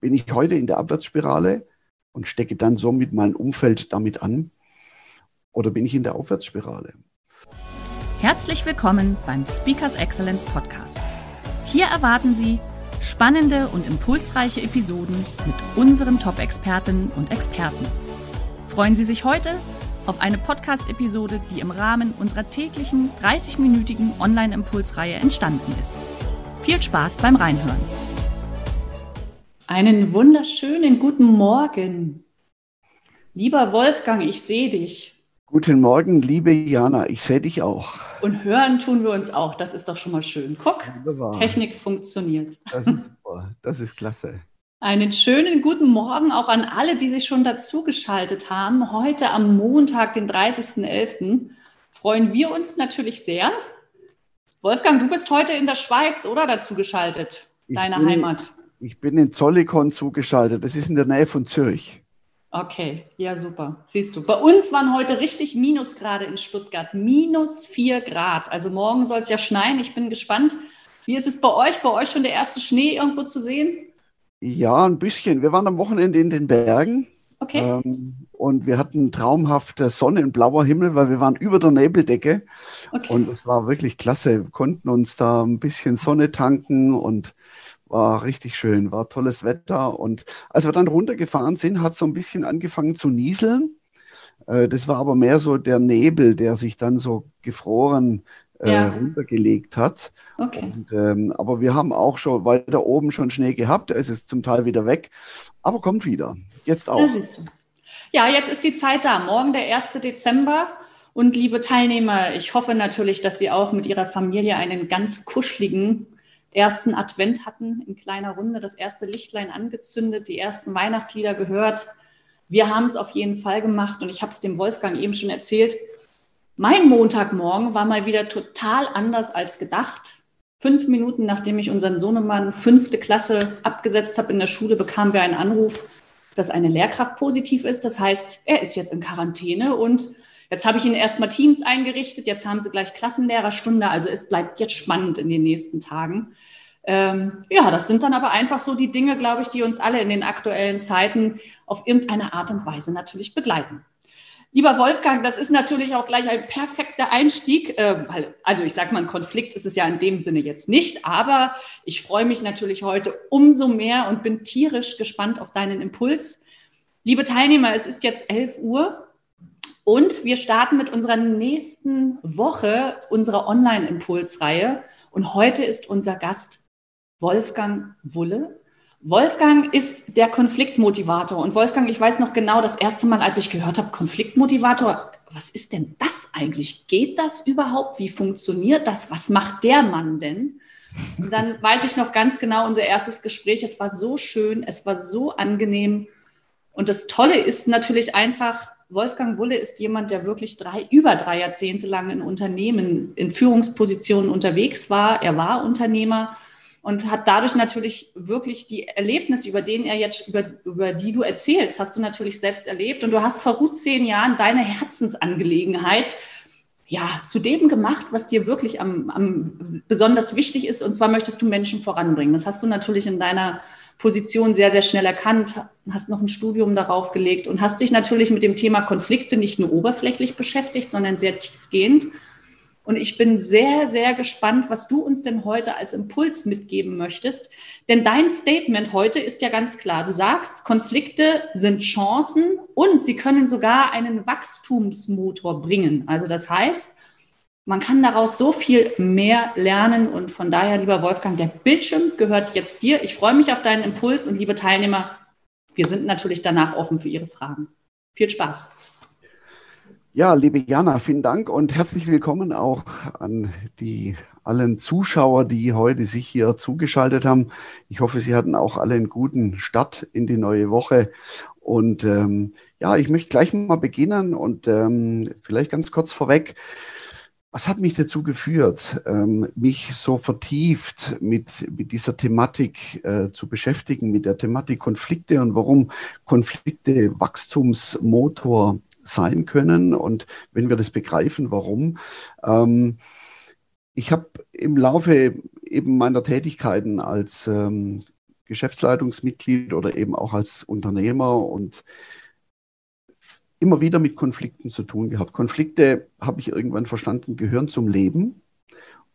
Bin ich heute in der Abwärtsspirale und stecke dann somit mein Umfeld damit an? Oder bin ich in der Aufwärtsspirale? Herzlich willkommen beim Speakers Excellence Podcast. Hier erwarten Sie spannende und impulsreiche Episoden mit unseren Top-Expertinnen und Experten. Freuen Sie sich heute auf eine Podcast-Episode, die im Rahmen unserer täglichen 30-minütigen Online-Impulsreihe entstanden ist. Viel Spaß beim Reinhören. Einen wunderschönen guten Morgen. Lieber Wolfgang, ich sehe dich. Guten Morgen, liebe Jana, ich sehe dich auch. Und hören tun wir uns auch, das ist doch schon mal schön. Guck, Wunderbar. Technik funktioniert. Das ist super, das ist klasse. Einen schönen guten Morgen auch an alle, die sich schon dazugeschaltet haben. Heute am Montag, den 30.11., freuen wir uns natürlich sehr. Wolfgang, du bist heute in der Schweiz, oder dazugeschaltet? Deine Heimat. Ich bin in Zollikon zugeschaltet. Das ist in der Nähe von Zürich. Okay, ja, super. Siehst du, bei uns waren heute richtig Minusgrade in Stuttgart. Minus vier Grad. Also morgen soll es ja schneien. Ich bin gespannt. Wie ist es bei euch? Bei euch schon der erste Schnee irgendwo zu sehen? Ja, ein bisschen. Wir waren am Wochenende in den Bergen. Okay. Ähm, und wir hatten traumhafte Sonne und blauer Himmel, weil wir waren über der Nebeldecke. Okay. Und es war wirklich klasse. Wir konnten uns da ein bisschen Sonne tanken und war richtig schön, war tolles Wetter. Und als wir dann runtergefahren sind, hat es so ein bisschen angefangen zu nieseln. Äh, das war aber mehr so der Nebel, der sich dann so gefroren äh, ja. runtergelegt hat. Okay. Und, ähm, aber wir haben auch schon weiter oben schon Schnee gehabt. Da ist es zum Teil wieder weg. Aber kommt wieder. Jetzt auch. Ja, jetzt ist die Zeit da. Morgen der 1. Dezember. Und liebe Teilnehmer, ich hoffe natürlich, dass Sie auch mit Ihrer Familie einen ganz kuscheligen ersten Advent hatten, in kleiner Runde, das erste Lichtlein angezündet, die ersten Weihnachtslieder gehört. Wir haben es auf jeden Fall gemacht und ich habe es dem Wolfgang eben schon erzählt. Mein Montagmorgen war mal wieder total anders als gedacht. Fünf Minuten nachdem ich unseren Sohnemann fünfte Klasse abgesetzt habe in der Schule, bekamen wir einen Anruf, dass eine Lehrkraft positiv ist. Das heißt, er ist jetzt in Quarantäne und jetzt habe ich ihn erstmal Teams eingerichtet. Jetzt haben sie gleich Klassenlehrerstunde. Also es bleibt jetzt spannend in den nächsten Tagen. Ähm, ja, das sind dann aber einfach so die Dinge, glaube ich, die uns alle in den aktuellen Zeiten auf irgendeine Art und Weise natürlich begleiten. Lieber Wolfgang, das ist natürlich auch gleich ein perfekter Einstieg. Äh, also ich sage mal, ein Konflikt ist es ja in dem Sinne jetzt nicht, aber ich freue mich natürlich heute umso mehr und bin tierisch gespannt auf deinen Impuls. Liebe Teilnehmer, es ist jetzt 11 Uhr und wir starten mit unserer nächsten Woche unserer Online-Impulsreihe. Und heute ist unser Gast Wolfgang Wulle. Wolfgang ist der Konfliktmotivator. Und Wolfgang, ich weiß noch genau, das erste Mal, als ich gehört habe, Konfliktmotivator, was ist denn das eigentlich? Geht das überhaupt? Wie funktioniert das? Was macht der Mann denn? Und dann weiß ich noch ganz genau unser erstes Gespräch. Es war so schön, es war so angenehm. Und das Tolle ist natürlich einfach, Wolfgang Wulle ist jemand, der wirklich drei, über drei Jahrzehnte lang in Unternehmen, in Führungspositionen unterwegs war. Er war Unternehmer und hat dadurch natürlich wirklich die Erlebnisse, über denen er jetzt, über, über die du erzählst, hast du natürlich selbst erlebt. Und du hast vor gut zehn Jahren deine Herzensangelegenheit ja, zu dem gemacht, was dir wirklich am, am besonders wichtig ist. Und zwar möchtest du Menschen voranbringen. Das hast du natürlich in deiner Position sehr, sehr schnell erkannt, hast noch ein Studium darauf gelegt und hast dich natürlich mit dem Thema Konflikte nicht nur oberflächlich beschäftigt, sondern sehr tiefgehend. Und ich bin sehr, sehr gespannt, was du uns denn heute als Impuls mitgeben möchtest. Denn dein Statement heute ist ja ganz klar. Du sagst, Konflikte sind Chancen und sie können sogar einen Wachstumsmotor bringen. Also das heißt, man kann daraus so viel mehr lernen. Und von daher, lieber Wolfgang, der Bildschirm gehört jetzt dir. Ich freue mich auf deinen Impuls und liebe Teilnehmer, wir sind natürlich danach offen für Ihre Fragen. Viel Spaß. Ja, liebe Jana, vielen Dank und herzlich willkommen auch an die allen Zuschauer, die heute sich hier zugeschaltet haben. Ich hoffe, Sie hatten auch alle einen guten Start in die neue Woche. Und ähm, ja, ich möchte gleich mal beginnen und ähm, vielleicht ganz kurz vorweg. Was hat mich dazu geführt, ähm, mich so vertieft mit, mit dieser Thematik äh, zu beschäftigen, mit der Thematik Konflikte und warum Konflikte Wachstumsmotor sein können und wenn wir das begreifen, warum. Ähm, ich habe im Laufe eben meiner Tätigkeiten als ähm, Geschäftsleitungsmitglied oder eben auch als Unternehmer und immer wieder mit Konflikten zu tun gehabt. Konflikte, habe ich irgendwann verstanden, gehören zum Leben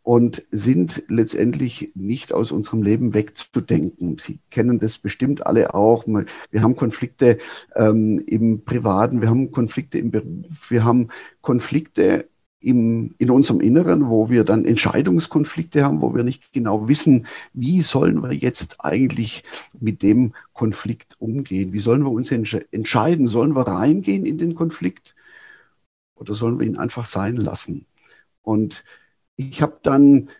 und sind letztendlich nicht aus unserem Leben wegzudenken. Sie kennen das bestimmt alle auch. Wir haben Konflikte ähm, im Privaten, wir haben Konflikte im Beruf, wir haben Konflikte im, in unserem Inneren, wo wir dann Entscheidungskonflikte haben, wo wir nicht genau wissen, wie sollen wir jetzt eigentlich mit dem Konflikt umgehen? Wie sollen wir uns entscheiden? Sollen wir reingehen in den Konflikt oder sollen wir ihn einfach sein lassen? Und ich habe dann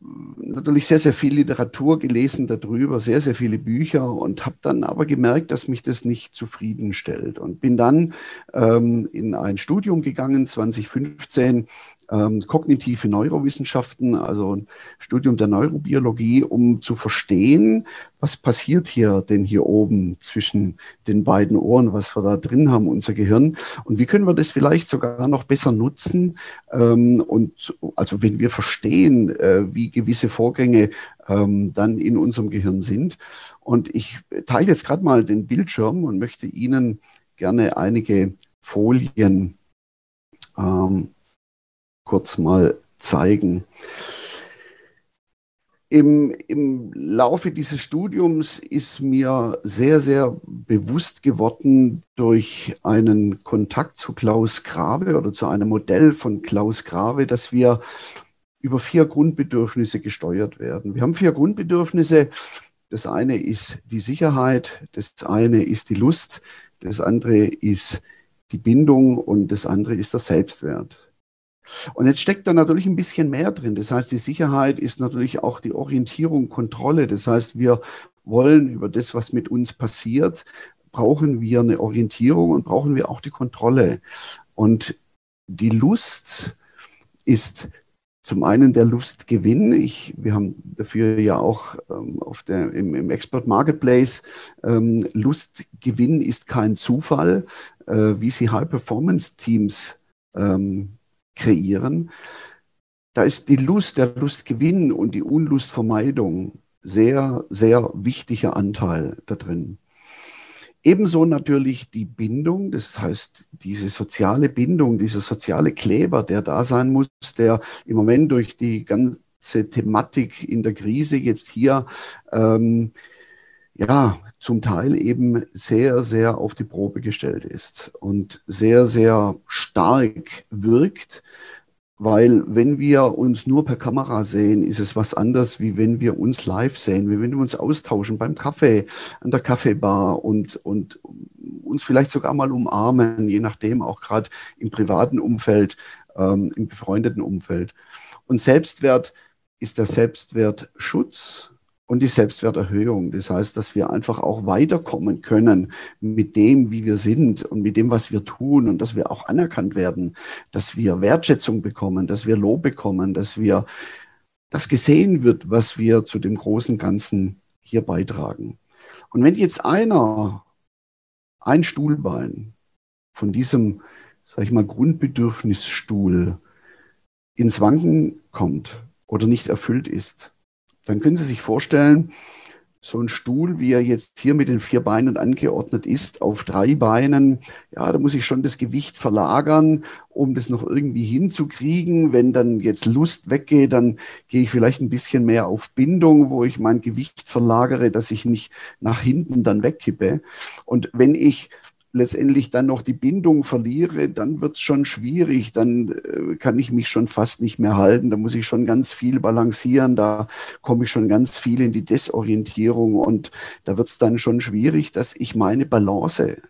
natürlich sehr, sehr viel Literatur gelesen darüber, sehr, sehr viele Bücher und habe dann aber gemerkt, dass mich das nicht zufriedenstellt und bin dann ähm, in ein Studium gegangen, 2015, ähm, kognitive Neurowissenschaften, also ein Studium der Neurobiologie, um zu verstehen, was passiert hier denn hier oben zwischen den beiden Ohren, was wir da drin haben, unser Gehirn. Und wie können wir das vielleicht sogar noch besser nutzen? Ähm, und also wenn wir verstehen, äh, wie gewisse Vorgänge ähm, dann in unserem Gehirn sind. Und ich teile jetzt gerade mal den Bildschirm und möchte Ihnen gerne einige Folien ähm, kurz mal zeigen. Im, Im Laufe dieses Studiums ist mir sehr, sehr bewusst geworden durch einen Kontakt zu Klaus Grave oder zu einem Modell von Klaus Grave, dass wir über vier Grundbedürfnisse gesteuert werden. Wir haben vier Grundbedürfnisse. Das eine ist die Sicherheit, das eine ist die Lust, das andere ist die Bindung und das andere ist der Selbstwert. Und jetzt steckt da natürlich ein bisschen mehr drin. Das heißt, die Sicherheit ist natürlich auch die Orientierung, Kontrolle. Das heißt, wir wollen über das, was mit uns passiert, brauchen wir eine Orientierung und brauchen wir auch die Kontrolle. Und die Lust ist zum einen der Lustgewinn. Ich, wir haben dafür ja auch ähm, auf der, im, im Expert Marketplace ähm, Lustgewinn ist kein Zufall, äh, wie sie High-Performance-Teams ähm, kreieren, da ist die Lust, der Lustgewinn und die Unlustvermeidung sehr, sehr wichtiger Anteil da drin. Ebenso natürlich die Bindung, das heißt diese soziale Bindung, dieser soziale Kleber, der da sein muss, der im Moment durch die ganze Thematik in der Krise jetzt hier ähm, ja zum Teil eben sehr, sehr auf die Probe gestellt ist und sehr, sehr stark wirkt. Weil wenn wir uns nur per Kamera sehen, ist es was anderes, wie wenn wir uns live sehen, wie wenn wir uns austauschen beim Kaffee, an der Kaffeebar und, und uns vielleicht sogar mal umarmen, je nachdem, auch gerade im privaten Umfeld, ähm, im befreundeten Umfeld. Und Selbstwert ist der Selbstwertschutz und die Selbstwerterhöhung. Das heißt, dass wir einfach auch weiterkommen können mit dem, wie wir sind und mit dem, was wir tun und dass wir auch anerkannt werden, dass wir Wertschätzung bekommen, dass wir Lob bekommen, dass wir das gesehen wird, was wir zu dem großen Ganzen hier beitragen. Und wenn jetzt einer ein Stuhlbein von diesem, sag ich mal, Grundbedürfnisstuhl ins Wanken kommt oder nicht erfüllt ist, dann können Sie sich vorstellen, so ein Stuhl, wie er jetzt hier mit den vier Beinen angeordnet ist, auf drei Beinen, ja, da muss ich schon das Gewicht verlagern, um das noch irgendwie hinzukriegen. Wenn dann jetzt Lust weggeht, dann gehe ich vielleicht ein bisschen mehr auf Bindung, wo ich mein Gewicht verlagere, dass ich nicht nach hinten dann wegkippe. Und wenn ich letztendlich dann noch die Bindung verliere, dann wird es schon schwierig. Dann äh, kann ich mich schon fast nicht mehr halten. Da muss ich schon ganz viel balancieren. Da komme ich schon ganz viel in die Desorientierung und da wird es dann schon schwierig, dass ich meine Balance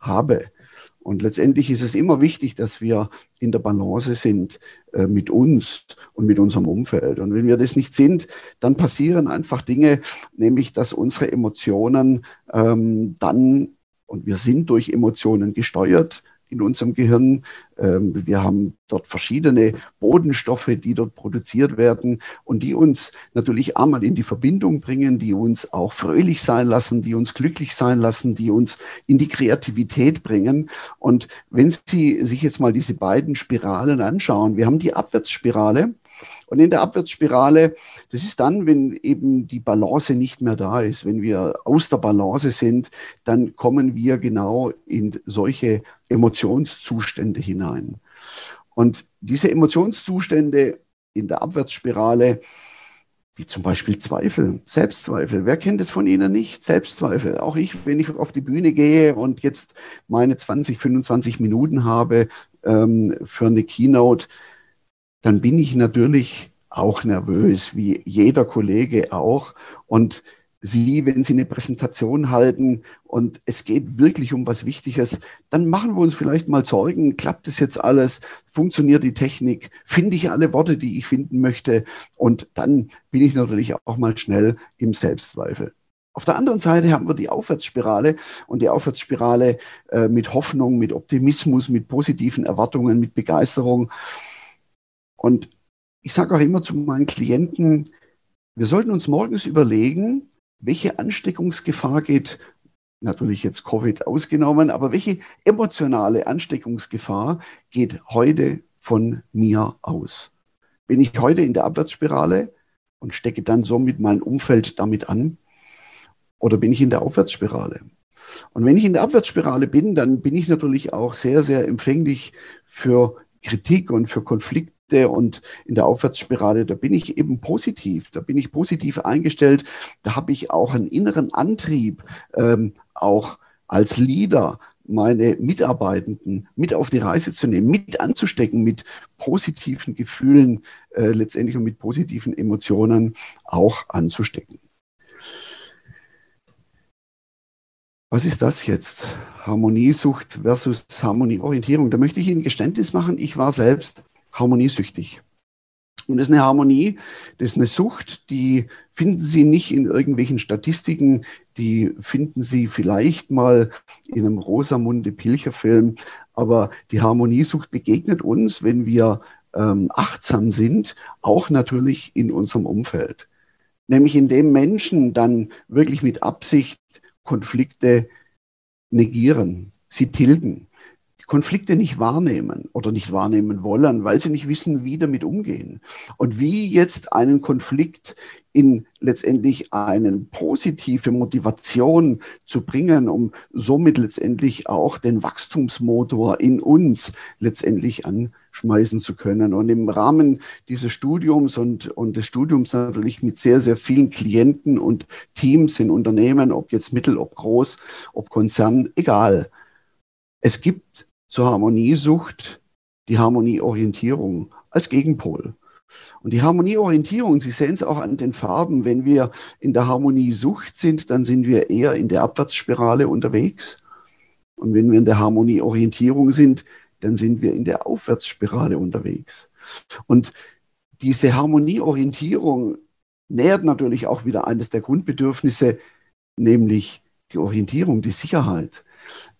habe. Und letztendlich ist es immer wichtig, dass wir in der Balance sind äh, mit uns und mit unserem Umfeld. Und wenn wir das nicht sind, dann passieren einfach Dinge, nämlich dass unsere Emotionen ähm, dann, und wir sind durch Emotionen gesteuert, in unserem Gehirn. Ähm, wir haben dort verschiedene Bodenstoffe, die dort produziert werden und die uns natürlich einmal in die Verbindung bringen, die uns auch fröhlich sein lassen, die uns glücklich sein lassen, die uns in die Kreativität bringen. Und wenn Sie sich jetzt mal diese beiden Spiralen anschauen, wir haben die Abwärtsspirale, und in der Abwärtsspirale, das ist dann, wenn eben die Balance nicht mehr da ist, wenn wir aus der Balance sind, dann kommen wir genau in solche Emotionszustände hinein. Und diese Emotionszustände in der Abwärtsspirale, wie zum Beispiel Zweifel, Selbstzweifel. Wer kennt es von Ihnen nicht? Selbstzweifel. Auch ich, wenn ich auf die Bühne gehe und jetzt meine 20, 25 Minuten habe ähm, für eine Keynote, dann bin ich natürlich auch nervös, wie jeder Kollege auch. Und Sie, wenn Sie eine Präsentation halten und es geht wirklich um was Wichtiges, dann machen wir uns vielleicht mal Sorgen, klappt es jetzt alles, funktioniert die Technik, finde ich alle Worte, die ich finden möchte und dann bin ich natürlich auch mal schnell im Selbstzweifel. Auf der anderen Seite haben wir die Aufwärtsspirale und die Aufwärtsspirale äh, mit Hoffnung, mit Optimismus, mit positiven Erwartungen, mit Begeisterung. Und ich sage auch immer zu meinen Klienten, wir sollten uns morgens überlegen, welche Ansteckungsgefahr geht, natürlich jetzt Covid ausgenommen, aber welche emotionale Ansteckungsgefahr geht heute von mir aus? Bin ich heute in der Abwärtsspirale und stecke dann somit mein Umfeld damit an? Oder bin ich in der Aufwärtsspirale? Und wenn ich in der Abwärtsspirale bin, dann bin ich natürlich auch sehr, sehr empfänglich für Kritik und für Konflikte und in der Aufwärtsspirale, da bin ich eben positiv, da bin ich positiv eingestellt, da habe ich auch einen inneren Antrieb, ähm, auch als Leader meine Mitarbeitenden mit auf die Reise zu nehmen, mit anzustecken, mit positiven Gefühlen äh, letztendlich und mit positiven Emotionen auch anzustecken. Was ist das jetzt? Harmoniesucht versus Harmonieorientierung. Da möchte ich Ihnen Geständnis machen. Ich war selbst harmoniesüchtig. Und das ist eine Harmonie, das ist eine Sucht, die finden Sie nicht in irgendwelchen Statistiken, die finden Sie vielleicht mal in einem Rosamunde Pilcher-Film, aber die Harmoniesucht begegnet uns, wenn wir ähm, achtsam sind, auch natürlich in unserem Umfeld. Nämlich indem Menschen dann wirklich mit Absicht Konflikte negieren, sie tilgen. Konflikte nicht wahrnehmen oder nicht wahrnehmen wollen, weil sie nicht wissen, wie damit umgehen. Und wie jetzt einen Konflikt in letztendlich eine positive Motivation zu bringen, um somit letztendlich auch den Wachstumsmotor in uns letztendlich anschmeißen zu können. Und im Rahmen dieses Studiums und, und des Studiums natürlich mit sehr, sehr vielen Klienten und Teams in Unternehmen, ob jetzt mittel, ob groß, ob Konzern, egal. Es gibt zur Harmoniesucht die Harmonieorientierung als Gegenpol. Und die Harmonieorientierung, Sie sehen es auch an den Farben, wenn wir in der Harmoniesucht sind, dann sind wir eher in der Abwärtsspirale unterwegs. Und wenn wir in der Harmonieorientierung sind, dann sind wir in der Aufwärtsspirale unterwegs. Und diese Harmonieorientierung nährt natürlich auch wieder eines der Grundbedürfnisse, nämlich die Orientierung, die Sicherheit.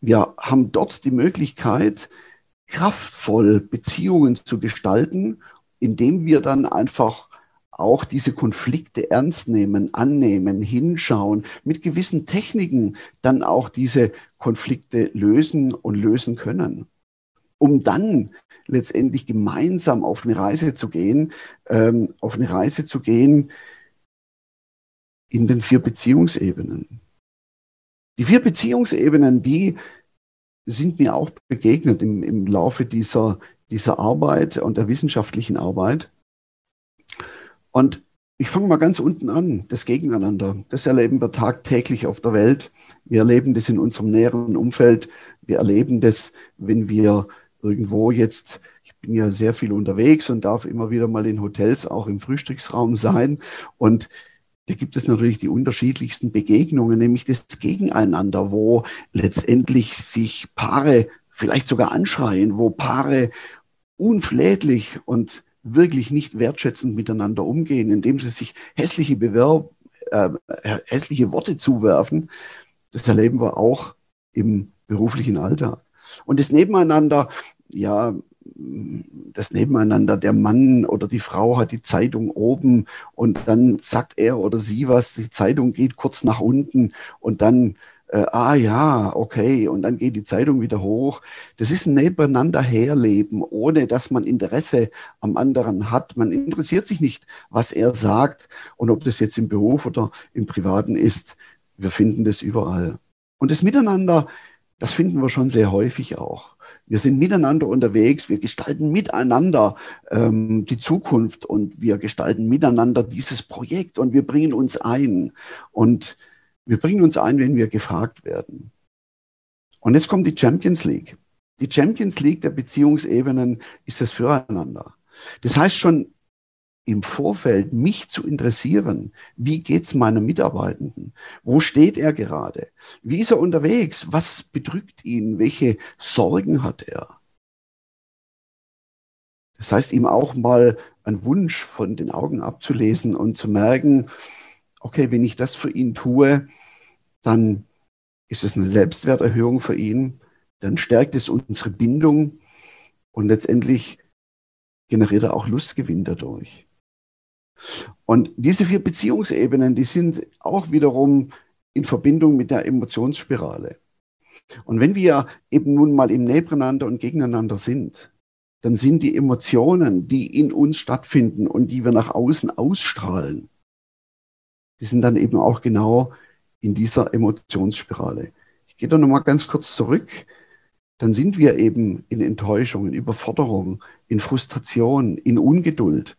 Wir haben dort die Möglichkeit, kraftvoll Beziehungen zu gestalten, indem wir dann einfach auch diese Konflikte ernst nehmen, annehmen, hinschauen, mit gewissen Techniken dann auch diese Konflikte lösen und lösen können, um dann letztendlich gemeinsam auf eine Reise zu gehen, ähm, auf eine Reise zu gehen in den vier Beziehungsebenen. Die vier Beziehungsebenen, die sind mir auch begegnet im, im Laufe dieser, dieser Arbeit und der wissenschaftlichen Arbeit. Und ich fange mal ganz unten an, das Gegeneinander. Das erleben wir tagtäglich auf der Welt. Wir erleben das in unserem näheren Umfeld. Wir erleben das, wenn wir irgendwo jetzt, ich bin ja sehr viel unterwegs und darf immer wieder mal in Hotels auch im Frühstücksraum sein. Und da gibt es natürlich die unterschiedlichsten Begegnungen, nämlich das Gegeneinander, wo letztendlich sich Paare vielleicht sogar anschreien, wo Paare unflätlich und wirklich nicht wertschätzend miteinander umgehen, indem sie sich hässliche Bewerb, äh, hässliche Worte zuwerfen. Das erleben wir auch im beruflichen Alltag. Und das Nebeneinander, ja, das Nebeneinander, der Mann oder die Frau hat die Zeitung oben und dann sagt er oder sie was, die Zeitung geht kurz nach unten und dann äh, ah ja, okay, und dann geht die Zeitung wieder hoch. Das ist ein nebeneinander herleben, ohne dass man Interesse am anderen hat. Man interessiert sich nicht, was er sagt und ob das jetzt im Beruf oder im Privaten ist. Wir finden das überall. Und das Miteinander, das finden wir schon sehr häufig auch. Wir sind miteinander unterwegs, wir gestalten miteinander ähm, die Zukunft und wir gestalten miteinander dieses Projekt und wir bringen uns ein. Und wir bringen uns ein, wenn wir gefragt werden. Und jetzt kommt die Champions League. Die Champions League der Beziehungsebenen ist das Füreinander. Das heißt schon im Vorfeld mich zu interessieren, wie geht's meinem Mitarbeitenden? Wo steht er gerade? Wie ist er unterwegs? Was bedrückt ihn? Welche Sorgen hat er? Das heißt, ihm auch mal einen Wunsch von den Augen abzulesen und zu merken, okay, wenn ich das für ihn tue, dann ist es eine Selbstwerterhöhung für ihn, dann stärkt es unsere Bindung und letztendlich generiert er auch Lustgewinn dadurch. Und diese vier Beziehungsebenen, die sind auch wiederum in Verbindung mit der Emotionsspirale. Und wenn wir eben nun mal im Nebeneinander und Gegeneinander sind, dann sind die Emotionen, die in uns stattfinden und die wir nach außen ausstrahlen, die sind dann eben auch genau in dieser Emotionsspirale. Ich gehe da nochmal ganz kurz zurück. Dann sind wir eben in Enttäuschung, in Überforderung, in Frustration, in Ungeduld.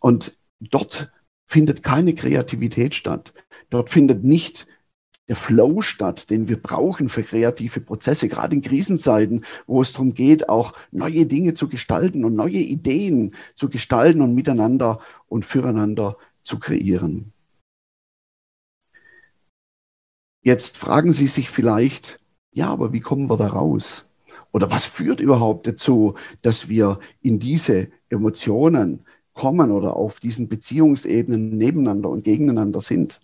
Und dort findet keine Kreativität statt. Dort findet nicht der Flow statt, den wir brauchen für kreative Prozesse, gerade in Krisenzeiten, wo es darum geht, auch neue Dinge zu gestalten und neue Ideen zu gestalten und miteinander und füreinander zu kreieren. Jetzt fragen Sie sich vielleicht, ja, aber wie kommen wir da raus? Oder was führt überhaupt dazu, dass wir in diese Emotionen kommen oder auf diesen Beziehungsebenen nebeneinander und gegeneinander sind?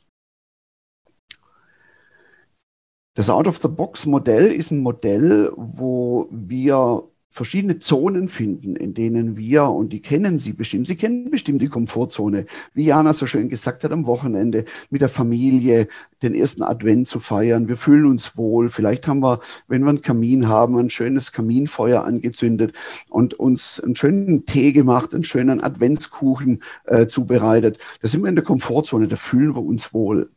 Das Out-of-the-Box-Modell ist ein Modell, wo wir verschiedene Zonen finden, in denen wir, und die kennen Sie bestimmt, Sie kennen bestimmt die Komfortzone, wie Jana so schön gesagt hat, am Wochenende mit der Familie den ersten Advent zu feiern. Wir fühlen uns wohl. Vielleicht haben wir, wenn wir einen Kamin haben, ein schönes Kaminfeuer angezündet und uns einen schönen Tee gemacht, einen schönen Adventskuchen äh, zubereitet. Da sind wir in der Komfortzone, da fühlen wir uns wohl.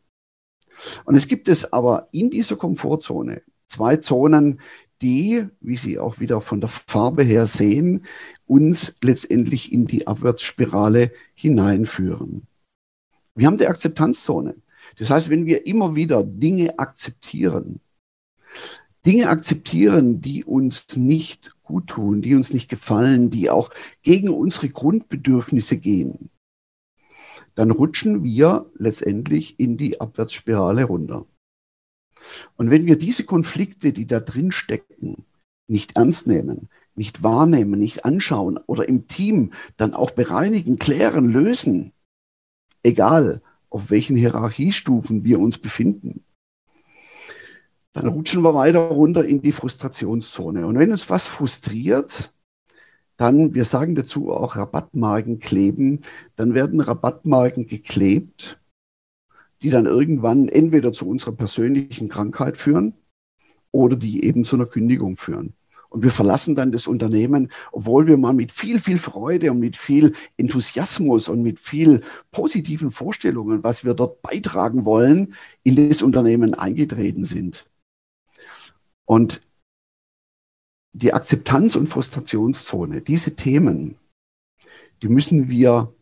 Und es gibt es aber in dieser Komfortzone zwei Zonen, die, wie Sie auch wieder von der Farbe her sehen, uns letztendlich in die Abwärtsspirale hineinführen. Wir haben die Akzeptanzzone. Das heißt, wenn wir immer wieder Dinge akzeptieren, Dinge akzeptieren, die uns nicht gut tun, die uns nicht gefallen, die auch gegen unsere Grundbedürfnisse gehen, dann rutschen wir letztendlich in die Abwärtsspirale runter. Und wenn wir diese Konflikte, die da drin stecken, nicht ernst nehmen, nicht wahrnehmen, nicht anschauen oder im Team dann auch bereinigen, klären, lösen, egal auf welchen Hierarchiestufen wir uns befinden, dann rutschen wir weiter runter in die Frustrationszone. Und wenn uns was frustriert, dann, wir sagen dazu auch Rabattmarken kleben, dann werden Rabattmarken geklebt die dann irgendwann entweder zu unserer persönlichen Krankheit führen oder die eben zu einer Kündigung führen. Und wir verlassen dann das Unternehmen, obwohl wir mal mit viel, viel Freude und mit viel Enthusiasmus und mit viel positiven Vorstellungen, was wir dort beitragen wollen, in das Unternehmen eingetreten sind. Und die Akzeptanz- und Frustrationszone, diese Themen, die müssen wir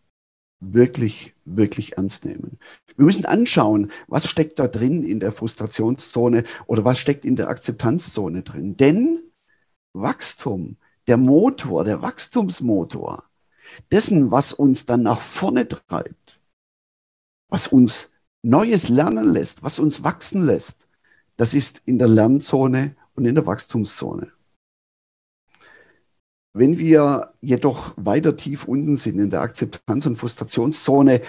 wirklich, wirklich ernst nehmen. Wir müssen anschauen, was steckt da drin in der Frustrationszone oder was steckt in der Akzeptanzzone drin. Denn Wachstum, der Motor, der Wachstumsmotor, dessen, was uns dann nach vorne treibt, was uns Neues lernen lässt, was uns wachsen lässt, das ist in der Lernzone und in der Wachstumszone. Wenn wir jedoch weiter tief unten sind in der Akzeptanz- und Frustrationszone,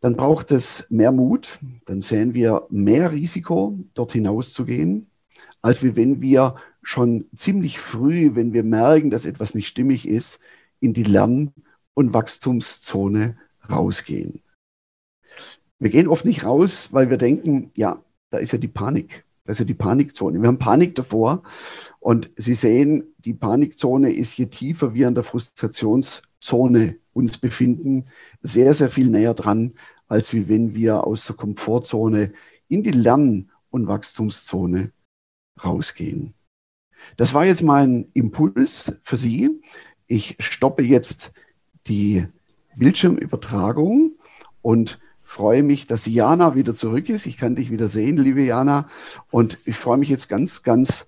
dann braucht es mehr Mut, dann sehen wir mehr Risiko, dort hinaus zu gehen, als wenn wir schon ziemlich früh, wenn wir merken, dass etwas nicht stimmig ist, in die Lern- und Wachstumszone rausgehen. Wir gehen oft nicht raus, weil wir denken, ja, da ist ja die Panik. Ja die Panikzone. Wir haben Panik davor. Und Sie sehen, die Panikzone ist, je tiefer wir an der Frustrationszone uns befinden, sehr, sehr viel näher dran, als wie wenn wir aus der Komfortzone in die Lern- und Wachstumszone rausgehen. Das war jetzt mein Impuls für Sie. Ich stoppe jetzt die Bildschirmübertragung und freue mich, dass Jana wieder zurück ist. Ich kann dich wieder sehen, liebe Jana. Und ich freue mich jetzt ganz, ganz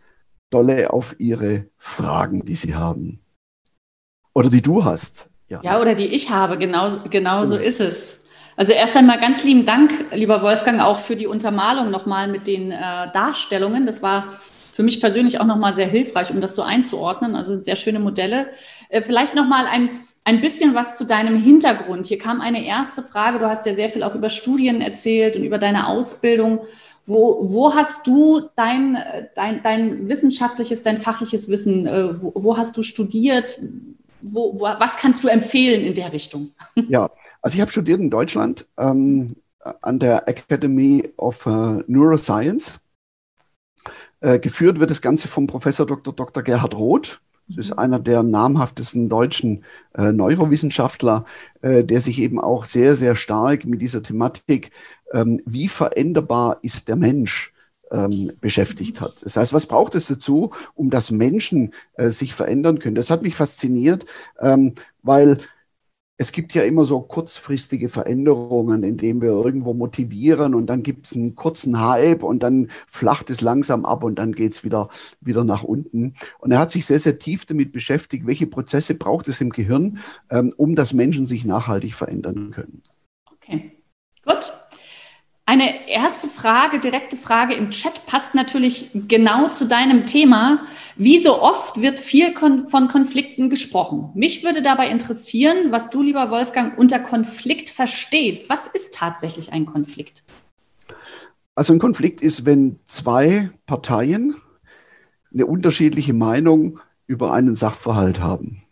dolle auf Ihre Fragen, die Sie haben. Oder die du hast. Ja, ja oder die ich habe. Genau, genau so ist es. Also erst einmal ganz lieben Dank, lieber Wolfgang, auch für die Untermalung nochmal mit den äh, Darstellungen. Das war für mich persönlich auch nochmal sehr hilfreich, um das so einzuordnen. Also sehr schöne Modelle. Äh, vielleicht nochmal ein ein bisschen was zu deinem Hintergrund. Hier kam eine erste Frage. Du hast ja sehr viel auch über Studien erzählt und über deine Ausbildung. Wo, wo hast du dein, dein, dein wissenschaftliches, dein fachliches Wissen, äh, wo, wo hast du studiert? Wo, was kannst du empfehlen in der Richtung? Ja, also ich habe studiert in Deutschland ähm, an der Academy of uh, Neuroscience. Äh, geführt wird das Ganze vom Professor Dr. Dr. Gerhard Roth. Das ist einer der namhaftesten deutschen äh, Neurowissenschaftler, äh, der sich eben auch sehr, sehr stark mit dieser Thematik, ähm, wie veränderbar ist der Mensch, ähm, beschäftigt hat. Das heißt, was braucht es dazu, um dass Menschen äh, sich verändern können? Das hat mich fasziniert, ähm, weil es gibt ja immer so kurzfristige Veränderungen, indem wir irgendwo motivieren und dann gibt es einen kurzen Hype und dann flacht es langsam ab und dann geht es wieder, wieder nach unten. Und er hat sich sehr, sehr tief damit beschäftigt, welche Prozesse braucht es im Gehirn, ähm, um dass Menschen sich nachhaltig verändern können. Okay, gut. Eine erste Frage, direkte Frage im Chat passt natürlich genau zu deinem Thema. Wie so oft wird viel von Konflikten gesprochen. Mich würde dabei interessieren, was du, lieber Wolfgang, unter Konflikt verstehst. Was ist tatsächlich ein Konflikt? Also ein Konflikt ist, wenn zwei Parteien eine unterschiedliche Meinung über einen Sachverhalt haben.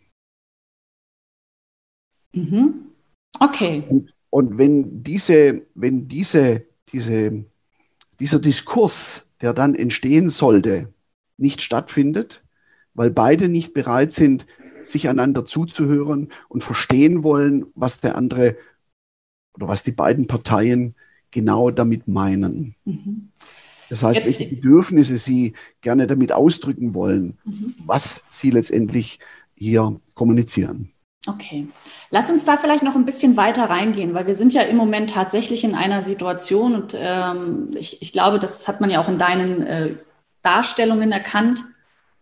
Mhm. Okay. Und, und wenn diese, wenn diese diese, dieser Diskurs, der dann entstehen sollte, nicht stattfindet, weil beide nicht bereit sind, sich einander zuzuhören und verstehen wollen, was der andere oder was die beiden Parteien genau damit meinen. Mhm. Das heißt, Jetzt, welche Bedürfnisse sie gerne damit ausdrücken wollen, mhm. was sie letztendlich hier kommunizieren. Okay. Lass uns da vielleicht noch ein bisschen weiter reingehen, weil wir sind ja im Moment tatsächlich in einer Situation und ähm, ich, ich, glaube, das hat man ja auch in deinen äh, Darstellungen erkannt.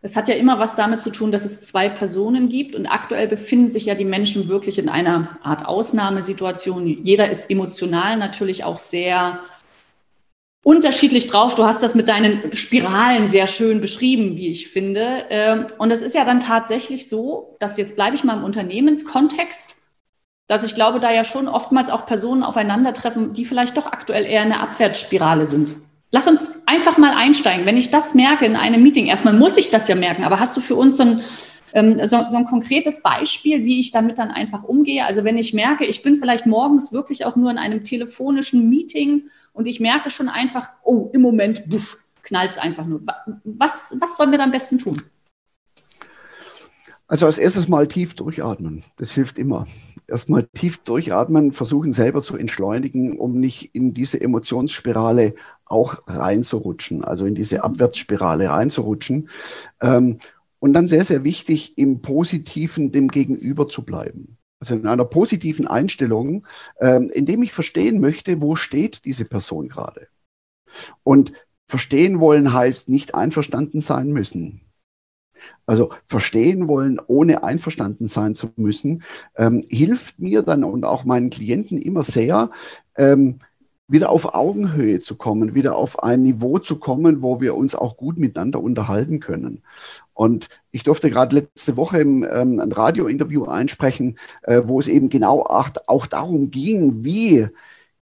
Es hat ja immer was damit zu tun, dass es zwei Personen gibt und aktuell befinden sich ja die Menschen wirklich in einer Art Ausnahmesituation. Jeder ist emotional natürlich auch sehr unterschiedlich drauf. Du hast das mit deinen Spiralen sehr schön beschrieben, wie ich finde. Ähm, und es ist ja dann tatsächlich so, dass jetzt bleibe ich mal im Unternehmenskontext, dass ich glaube, da ja schon oftmals auch Personen aufeinandertreffen, die vielleicht doch aktuell eher in der Abwärtsspirale sind. Lass uns einfach mal einsteigen. Wenn ich das merke in einem Meeting, erstmal muss ich das ja merken, aber hast du für uns so ein, so, so ein konkretes Beispiel, wie ich damit dann einfach umgehe? Also wenn ich merke, ich bin vielleicht morgens wirklich auch nur in einem telefonischen Meeting und ich merke schon einfach, oh, im Moment knallt es einfach nur. Was, was sollen wir dann am besten tun? Also als erstes mal tief durchatmen. Das hilft immer. Erstmal tief durchatmen, versuchen selber zu entschleunigen, um nicht in diese Emotionsspirale auch reinzurutschen, also in diese Abwärtsspirale reinzurutschen. Ähm, und dann sehr, sehr wichtig, im Positiven dem Gegenüber zu bleiben also in einer positiven Einstellung, ähm, indem ich verstehen möchte, wo steht diese Person gerade. Und verstehen wollen heißt nicht einverstanden sein müssen. Also verstehen wollen, ohne einverstanden sein zu müssen, ähm, hilft mir dann und auch meinen Klienten immer sehr, ähm, wieder auf Augenhöhe zu kommen, wieder auf ein Niveau zu kommen, wo wir uns auch gut miteinander unterhalten können. Und ich durfte gerade letzte Woche im, ähm, ein Radiointerview einsprechen, äh, wo es eben genau auch, auch darum ging, wie,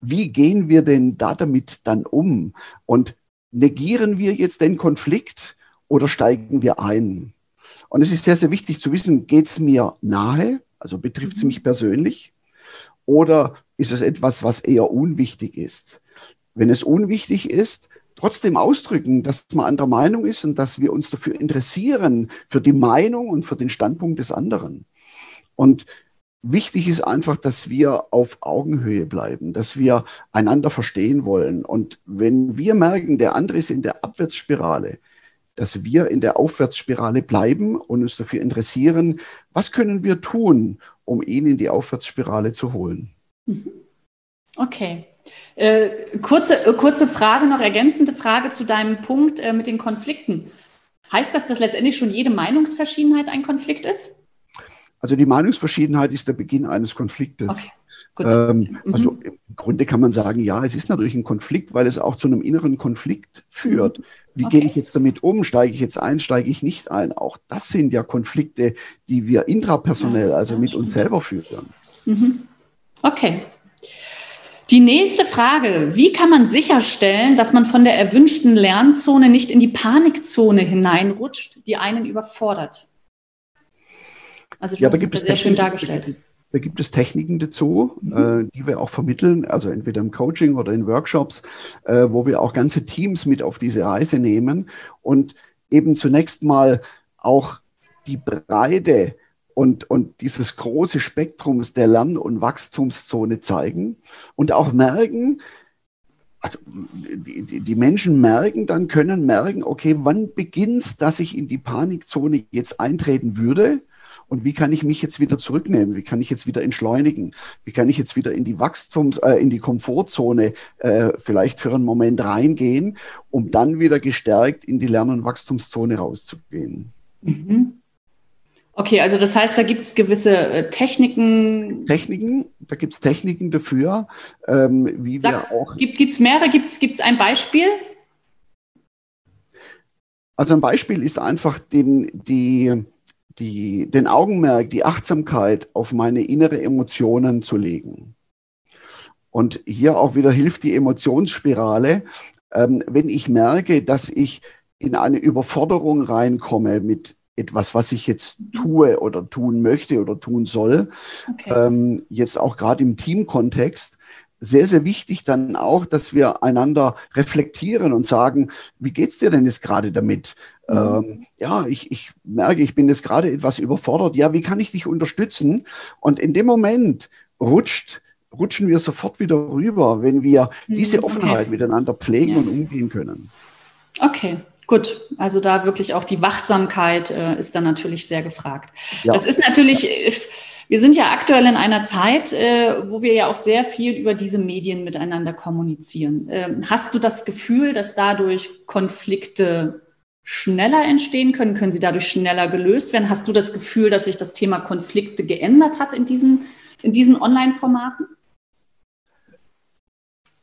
wie gehen wir denn da damit dann um? Und negieren wir jetzt den Konflikt oder steigen wir ein? Und es ist sehr, sehr wichtig zu wissen, geht es mir nahe, also betrifft es mhm. mich persönlich, oder ist es etwas, was eher unwichtig ist? Wenn es unwichtig ist, trotzdem ausdrücken, dass man anderer Meinung ist und dass wir uns dafür interessieren, für die Meinung und für den Standpunkt des anderen. Und wichtig ist einfach, dass wir auf Augenhöhe bleiben, dass wir einander verstehen wollen. Und wenn wir merken, der andere ist in der Abwärtsspirale, dass wir in der Aufwärtsspirale bleiben und uns dafür interessieren, was können wir tun, um ihn in die Aufwärtsspirale zu holen. Mhm. Okay. Äh, kurze, äh, kurze Frage, noch ergänzende Frage zu deinem Punkt äh, mit den Konflikten. Heißt das, dass letztendlich schon jede Meinungsverschiedenheit ein Konflikt ist? Also die Meinungsverschiedenheit ist der Beginn eines Konfliktes. Okay. Ähm, mhm. Also im Grunde kann man sagen, ja, es ist natürlich ein Konflikt, weil es auch zu einem inneren Konflikt führt. Mhm. Wie okay. gehe ich jetzt damit um? Steige ich jetzt ein, steige ich nicht ein? Auch das sind ja Konflikte, die wir intrapersonell, also mit uns selber führen. Mhm. Okay. Die nächste Frage, wie kann man sicherstellen, dass man von der erwünschten Lernzone nicht in die Panikzone hineinrutscht, die einen überfordert? Also ja, da gibt es sehr schön dargestellt. Da gibt es Techniken dazu, mhm. äh, die wir auch vermitteln, also entweder im Coaching oder in Workshops, äh, wo wir auch ganze Teams mit auf diese Reise nehmen und eben zunächst mal auch die Breite und, und dieses große Spektrums der Lern- und Wachstumszone zeigen und auch merken, also die, die, Menschen merken dann, können merken, okay, wann beginnt es, dass ich in die Panikzone jetzt eintreten würde und wie kann ich mich jetzt wieder zurücknehmen? Wie kann ich jetzt wieder entschleunigen? Wie kann ich jetzt wieder in die Wachstums-, äh, in die Komfortzone äh, vielleicht für einen Moment reingehen, um dann wieder gestärkt in die Lern- und Wachstumszone rauszugehen? Mhm. Okay, also das heißt, da gibt es gewisse äh, Techniken. Techniken, da gibt es Techniken dafür, ähm, wie Sag, wir auch. Gibt es mehrere? Gibt es ein Beispiel? Also ein Beispiel ist einfach den, die, die, den Augenmerk, die Achtsamkeit auf meine innere Emotionen zu legen. Und hier auch wieder hilft die Emotionsspirale. Ähm, wenn ich merke, dass ich in eine Überforderung reinkomme mit etwas, was ich jetzt tue oder tun möchte oder tun soll, okay. ähm, jetzt auch gerade im Teamkontext, sehr, sehr wichtig dann auch, dass wir einander reflektieren und sagen, wie geht's dir denn jetzt gerade damit? Mhm. Ähm, ja, ich, ich merke, ich bin jetzt gerade etwas überfordert. Ja, wie kann ich dich unterstützen? Und in dem Moment rutscht, rutschen wir sofort wieder rüber, wenn wir mhm, diese Offenheit okay. miteinander pflegen und umgehen können. Okay, Gut, also da wirklich auch die Wachsamkeit äh, ist dann natürlich sehr gefragt. Ja. Das ist natürlich, wir sind ja aktuell in einer Zeit, äh, wo wir ja auch sehr viel über diese Medien miteinander kommunizieren. Ähm, hast du das Gefühl, dass dadurch Konflikte schneller entstehen können? Können sie dadurch schneller gelöst werden? Hast du das Gefühl, dass sich das Thema Konflikte geändert hat in diesen, in diesen Online-Formaten?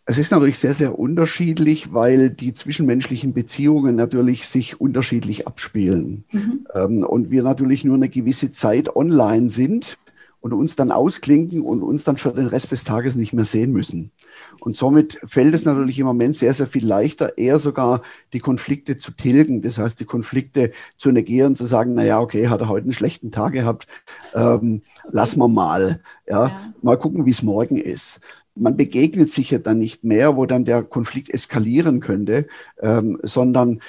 Es ist natürlich sehr, sehr unterschiedlich, weil die zwischenmenschlichen Beziehungen natürlich sich unterschiedlich abspielen. Mhm. Ähm, und wir natürlich nur eine gewisse Zeit online sind und uns dann ausklinken und uns dann für den Rest des Tages nicht mehr sehen müssen. Und somit fällt es natürlich im Moment sehr, sehr viel leichter, eher sogar die Konflikte zu tilgen. Das heißt, die Konflikte zu negieren, zu sagen, na ja, okay, hat er heute einen schlechten Tag gehabt, ähm, lassen wir mal. Ja, ja. Mal gucken, wie es morgen ist man begegnet sich ja dann nicht mehr, wo dann der Konflikt eskalieren könnte, ähm, sondern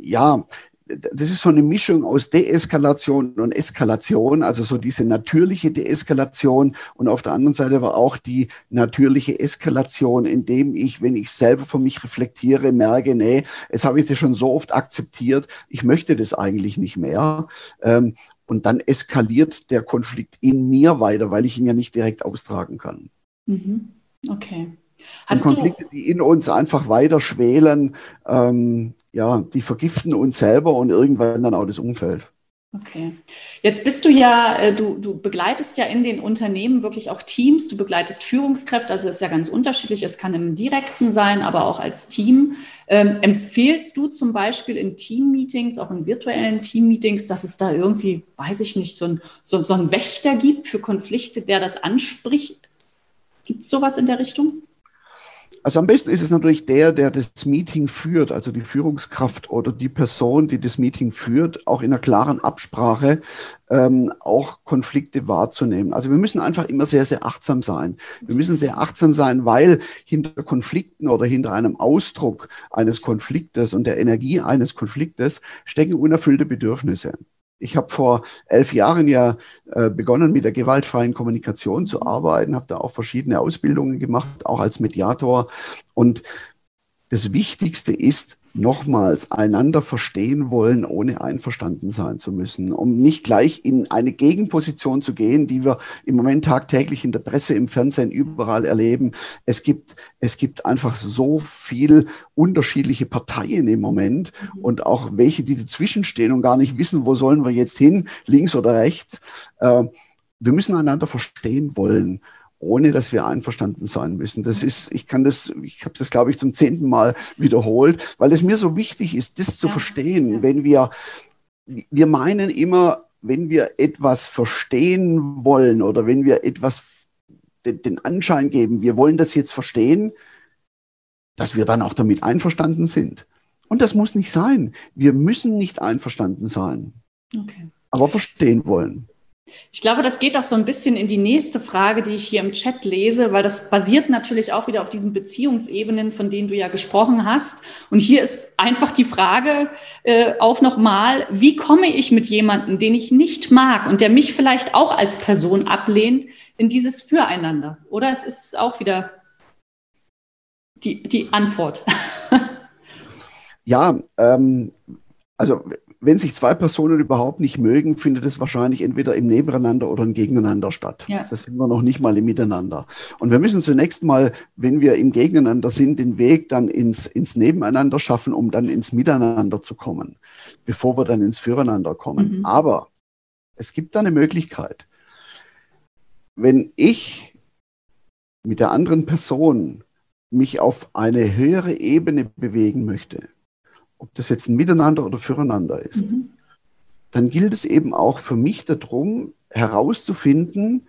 ja, das ist so eine Mischung aus Deeskalation und Eskalation, also so diese natürliche Deeskalation und auf der anderen Seite aber auch die natürliche Eskalation, indem ich, wenn ich selber von mich reflektiere, merke, nee, jetzt habe ich das schon so oft akzeptiert, ich möchte das eigentlich nicht mehr. Ähm, und dann eskaliert der Konflikt in mir weiter, weil ich ihn ja nicht direkt austragen kann. Mhm. Okay. Hast und Konflikte, die in uns einfach weiter schwelen, ähm, ja, die vergiften uns selber und irgendwann dann auch das Umfeld. Okay. Jetzt bist du ja, äh, du, du begleitest ja in den Unternehmen wirklich auch Teams, du begleitest Führungskräfte, also es ist ja ganz unterschiedlich, es kann im direkten sein, aber auch als Team. Ähm, empfehlst du zum Beispiel in Teammeetings, auch in virtuellen Teammeetings, dass es da irgendwie, weiß ich nicht, so ein, so, so ein Wächter gibt für Konflikte, der das anspricht? Gibt es sowas in der Richtung? Also am besten ist es natürlich der, der das Meeting führt, also die Führungskraft oder die Person, die das Meeting führt, auch in einer klaren Absprache ähm, auch Konflikte wahrzunehmen. Also wir müssen einfach immer sehr, sehr achtsam sein. Wir müssen sehr achtsam sein, weil hinter Konflikten oder hinter einem Ausdruck eines Konfliktes und der Energie eines Konfliktes stecken unerfüllte Bedürfnisse. Ich habe vor elf Jahren ja äh, begonnen, mit der gewaltfreien Kommunikation zu arbeiten, habe da auch verschiedene Ausbildungen gemacht, auch als Mediator. Und das Wichtigste ist, nochmals einander verstehen wollen, ohne einverstanden sein zu müssen, um nicht gleich in eine Gegenposition zu gehen, die wir im Moment tagtäglich in der Presse, im Fernsehen, überall erleben. Es gibt, es gibt einfach so viel unterschiedliche Parteien im Moment mhm. und auch welche, die dazwischen stehen und gar nicht wissen, wo sollen wir jetzt hin, links oder rechts. Äh, wir müssen einander verstehen wollen ohne dass wir einverstanden sein müssen. Das ist, ich kann das, ich habe das, glaube ich, zum zehnten Mal wiederholt, weil es mir so wichtig ist, das zu verstehen. Wenn wir, wir meinen immer, wenn wir etwas verstehen wollen oder wenn wir etwas den, den Anschein geben, wir wollen das jetzt verstehen, dass wir dann auch damit einverstanden sind. Und das muss nicht sein. Wir müssen nicht einverstanden sein, okay. aber verstehen wollen. Ich glaube, das geht auch so ein bisschen in die nächste Frage, die ich hier im Chat lese, weil das basiert natürlich auch wieder auf diesen Beziehungsebenen, von denen du ja gesprochen hast. Und hier ist einfach die Frage äh, auch nochmal, wie komme ich mit jemandem, den ich nicht mag und der mich vielleicht auch als Person ablehnt, in dieses Füreinander? Oder es ist auch wieder die, die Antwort. ja, ähm, also wenn sich zwei Personen überhaupt nicht mögen, findet es wahrscheinlich entweder im Nebeneinander oder im Gegeneinander statt. Ja. Das sind wir noch nicht mal im Miteinander. Und wir müssen zunächst mal, wenn wir im Gegeneinander sind, den Weg dann ins, ins Nebeneinander schaffen, um dann ins Miteinander zu kommen, bevor wir dann ins Füreinander kommen. Mhm. Aber es gibt da eine Möglichkeit. Wenn ich mit der anderen Person mich auf eine höhere Ebene bewegen möchte, ob das jetzt ein Miteinander oder Füreinander ist, mhm. dann gilt es eben auch für mich darum, herauszufinden,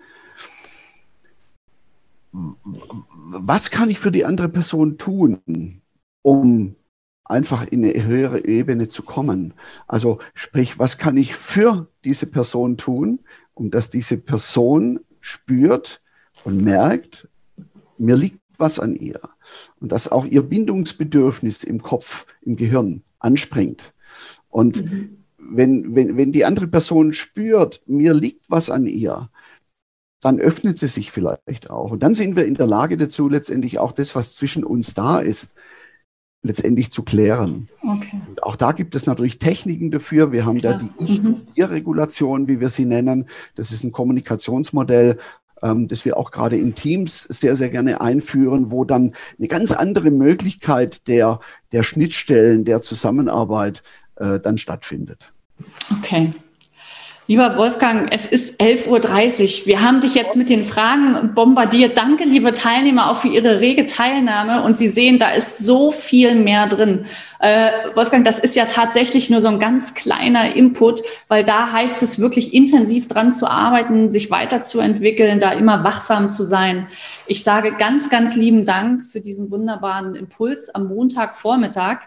was kann ich für die andere Person tun, um einfach in eine höhere Ebene zu kommen. Also sprich, was kann ich für diese Person tun, um dass diese Person spürt und merkt, mir liegt was an ihr und dass auch ihr Bindungsbedürfnis im Kopf, im Gehirn anspringt. Und mhm. wenn, wenn, wenn die andere Person spürt, mir liegt was an ihr, dann öffnet sie sich vielleicht auch. Und dann sind wir in der Lage dazu, letztendlich auch das, was zwischen uns da ist, letztendlich zu klären. Okay. Und auch da gibt es natürlich Techniken dafür. Wir haben Klar. da die Ich-Regulation, mhm. wie wir sie nennen. Das ist ein Kommunikationsmodell, ähm, das wir auch gerade in Teams sehr, sehr gerne einführen, wo dann eine ganz andere Möglichkeit der, der Schnittstellen, der Zusammenarbeit äh, dann stattfindet. Okay. Lieber Wolfgang, es ist 11.30 Uhr. Wir haben dich jetzt mit den Fragen bombardiert. Danke, liebe Teilnehmer, auch für Ihre rege Teilnahme. Und Sie sehen, da ist so viel mehr drin. Äh, Wolfgang, das ist ja tatsächlich nur so ein ganz kleiner Input, weil da heißt es wirklich intensiv dran zu arbeiten, sich weiterzuentwickeln, da immer wachsam zu sein. Ich sage ganz, ganz lieben Dank für diesen wunderbaren Impuls am Montagvormittag.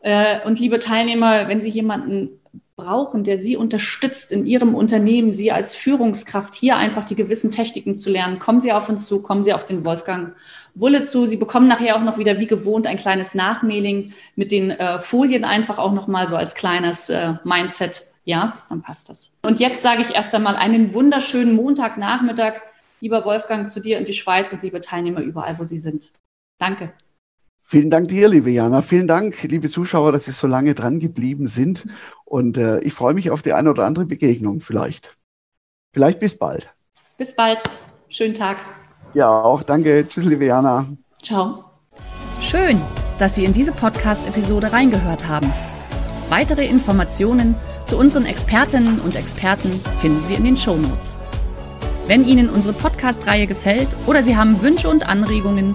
Äh, und liebe Teilnehmer, wenn Sie jemanden brauchen, der Sie unterstützt in Ihrem Unternehmen, Sie als Führungskraft hier einfach die gewissen Techniken zu lernen, kommen Sie auf uns zu, kommen Sie auf den Wolfgang Wulle zu. Sie bekommen nachher auch noch wieder wie gewohnt ein kleines Nachmailing mit den äh, Folien einfach auch nochmal so als kleines äh, Mindset. Ja, dann passt das. Und jetzt sage ich erst einmal einen wunderschönen Montagnachmittag, lieber Wolfgang, zu dir in die Schweiz und liebe Teilnehmer überall, wo Sie sind. Danke. Vielen Dank dir, liebe Jana. Vielen Dank, liebe Zuschauer, dass Sie so lange dran geblieben sind. Und äh, ich freue mich auf die eine oder andere Begegnung vielleicht. Vielleicht bis bald. Bis bald. Schönen Tag. Ja, auch danke. Tschüss, liebe Jana. Ciao. Schön, dass Sie in diese Podcast-Episode reingehört haben. Weitere Informationen zu unseren Expertinnen und Experten finden Sie in den Show Notes. Wenn Ihnen unsere Podcast-Reihe gefällt oder Sie haben Wünsche und Anregungen,